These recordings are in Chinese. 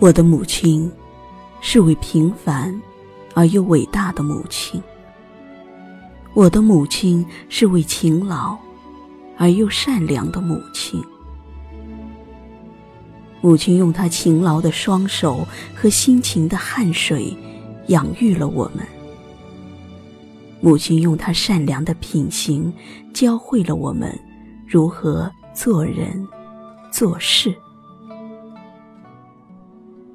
我的母亲是位平凡而又伟大的母亲。我的母亲是位勤劳而又善良的母亲。母亲用她勤劳的双手和辛勤的汗水养育了我们。母亲用她善良的品行教会了我们如何做人、做事。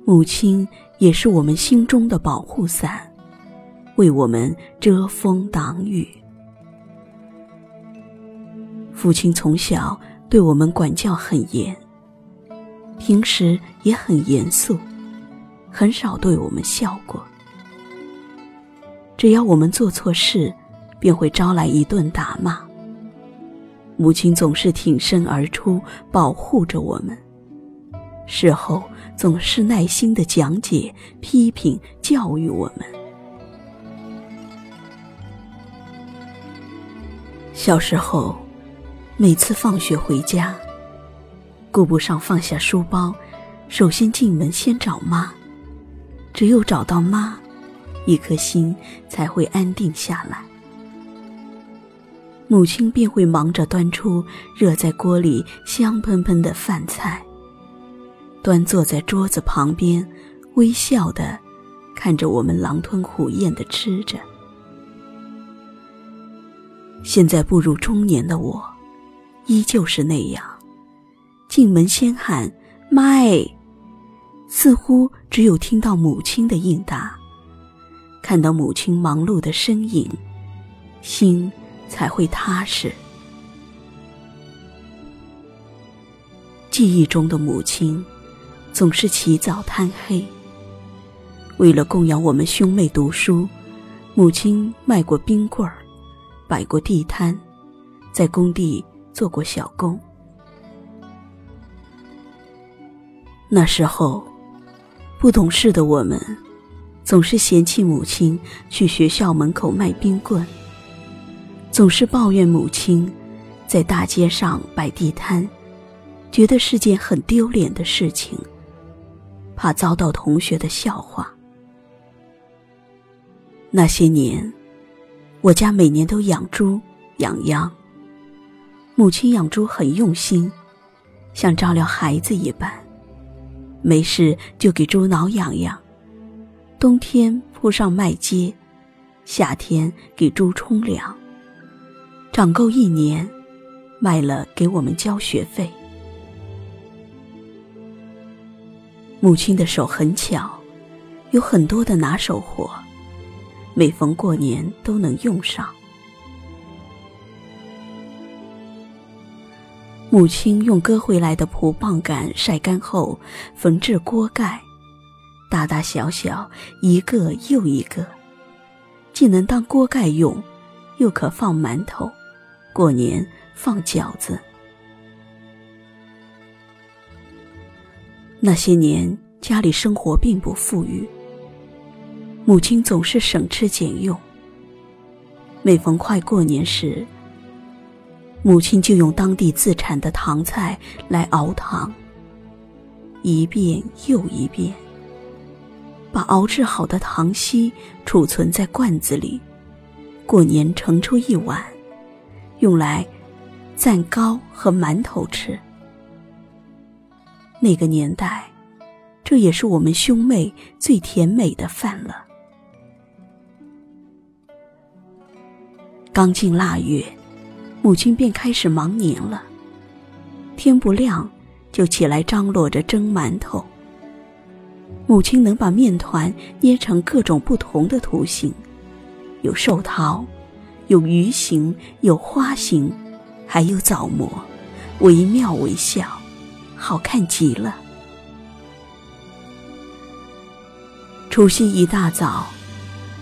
母亲也是我们心中的保护伞，为我们遮风挡雨。父亲从小对我们管教很严。平时也很严肃，很少对我们笑过。只要我们做错事，便会招来一顿打骂。母亲总是挺身而出，保护着我们。事后总是耐心的讲解、批评、教育我们。小时候，每次放学回家。顾不上放下书包，首先进门先找妈。只有找到妈，一颗心才会安定下来。母亲便会忙着端出热在锅里香喷喷的饭菜，端坐在桌子旁边，微笑的看着我们狼吞虎咽的吃着。现在步入中年的我，依旧是那样。进门先喊“妈”，似乎只有听到母亲的应答，看到母亲忙碌的身影，心才会踏实。记忆中的母亲，总是起早贪黑。为了供养我们兄妹读书，母亲卖过冰棍儿，摆过地摊，在工地做过小工。那时候，不懂事的我们，总是嫌弃母亲去学校门口卖冰棍，总是抱怨母亲在大街上摆地摊，觉得是件很丢脸的事情，怕遭到同学的笑话。那些年，我家每年都养猪养羊，母亲养猪很用心，像照料孩子一般。没事就给猪挠痒痒，冬天铺上麦秸，夏天给猪冲凉。长够一年，卖了给我们交学费。母亲的手很巧，有很多的拿手活，每逢过年都能用上。母亲用割回来的蒲棒杆晒干后缝制锅盖，大大小小一个又一个，既能当锅盖用，又可放馒头，过年放饺子。那些年家里生活并不富裕，母亲总是省吃俭用。每逢快过年时，母亲就用当地自产的糖菜来熬糖，一遍又一遍，把熬制好的糖稀储存在罐子里，过年盛出一碗，用来蘸糕和馒头吃。那个年代，这也是我们兄妹最甜美的饭了。刚进腊月。母亲便开始忙年了。天不亮，就起来张罗着蒸馒头。母亲能把面团捏成各种不同的图形，有寿桃，有鱼形，有花形，还有枣模，惟妙惟肖，好看极了。除夕一大早，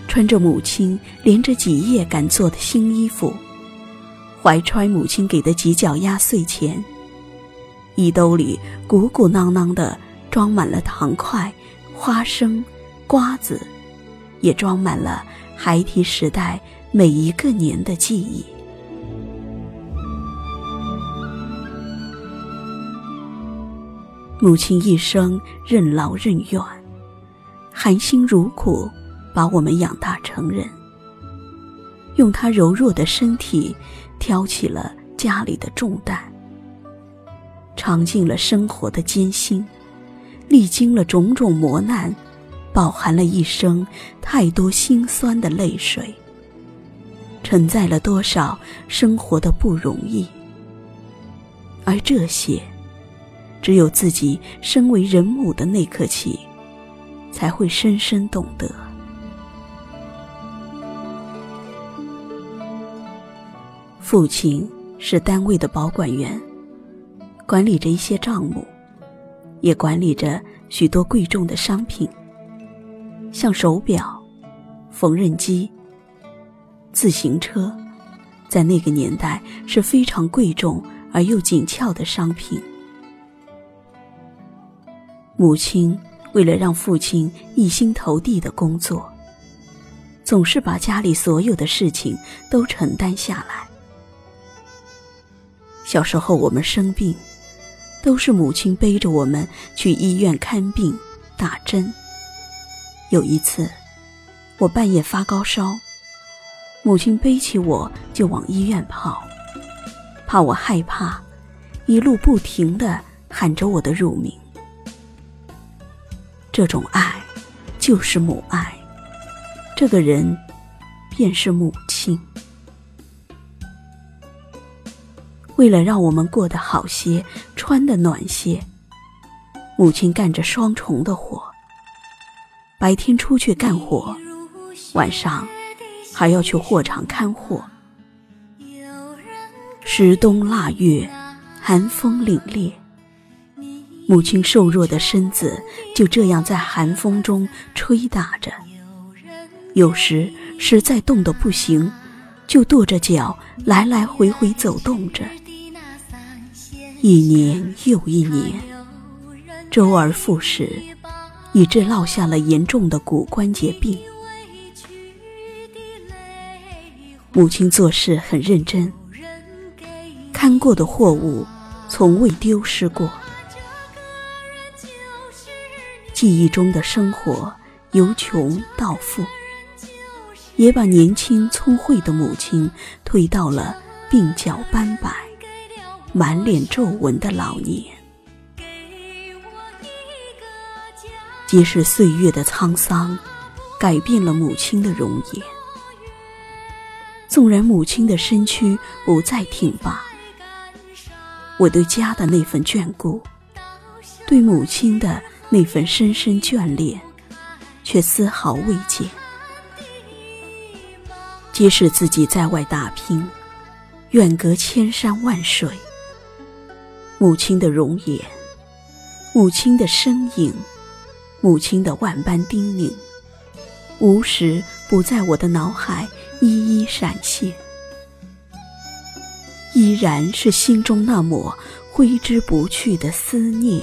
穿着母亲连着几夜赶做的新衣服。怀揣母亲给的几角压岁钱，衣兜里鼓鼓囊囊的装满了糖块、花生、瓜子，也装满了孩提时代每一个年的记忆。母亲一生任劳任怨，含辛茹苦把我们养大成人，用她柔弱的身体挑起了家里的重担，尝尽了生活的艰辛，历经了种种磨难，饱含了一生太多心酸的泪水，承载了多少生活的不容易，而这些。只有自己身为人母的那刻起，才会深深懂得。父亲是单位的保管员，管理着一些账目，也管理着许多贵重的商品，像手表、缝纫机、自行车，在那个年代是非常贵重而又紧俏的商品。母亲为了让父亲一心投地的工作，总是把家里所有的事情都承担下来。小时候我们生病，都是母亲背着我们去医院看病、打针。有一次，我半夜发高烧，母亲背起我就往医院跑，怕我害怕，一路不停的喊着我的乳名。这种爱，就是母爱。这个人，便是母亲。为了让我们过得好些，穿得暖些，母亲干着双重的活：白天出去干活，晚上还要去货场看货。时冬腊月，寒风凛冽。母亲瘦弱的身子就这样在寒风中吹打着，有时实在冻得不行，就跺着脚来来回回走动着。一年又一年，周而复始，以致落下了严重的骨关节病。母亲做事很认真，看过的货物从未丢失过。记忆中的生活由穷到富，也把年轻聪慧的母亲推到了鬓角斑白、满脸皱纹的老年。皆是岁月的沧桑，改变了母亲的容颜。纵然母亲的身躯不再挺拔，我对家的那份眷顾，对母亲的。那份深深眷恋，却丝毫未减。即使自己在外打拼，远隔千山万水，母亲的容颜，母亲的身影，母亲的万般叮咛，无时不在我的脑海一一闪现。依然是心中那抹挥之不去的思念。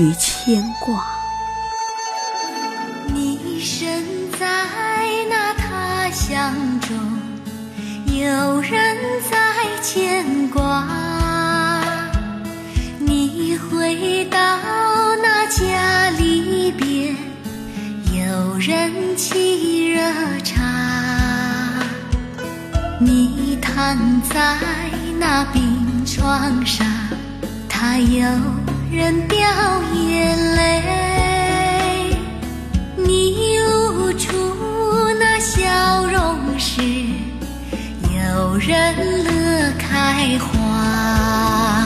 与牵挂。你身在那他乡中，有人在牵挂。你回到那家里边，有人沏热茶。你躺在那病床上，他有。人掉眼泪你露出那笑容时有人乐开花。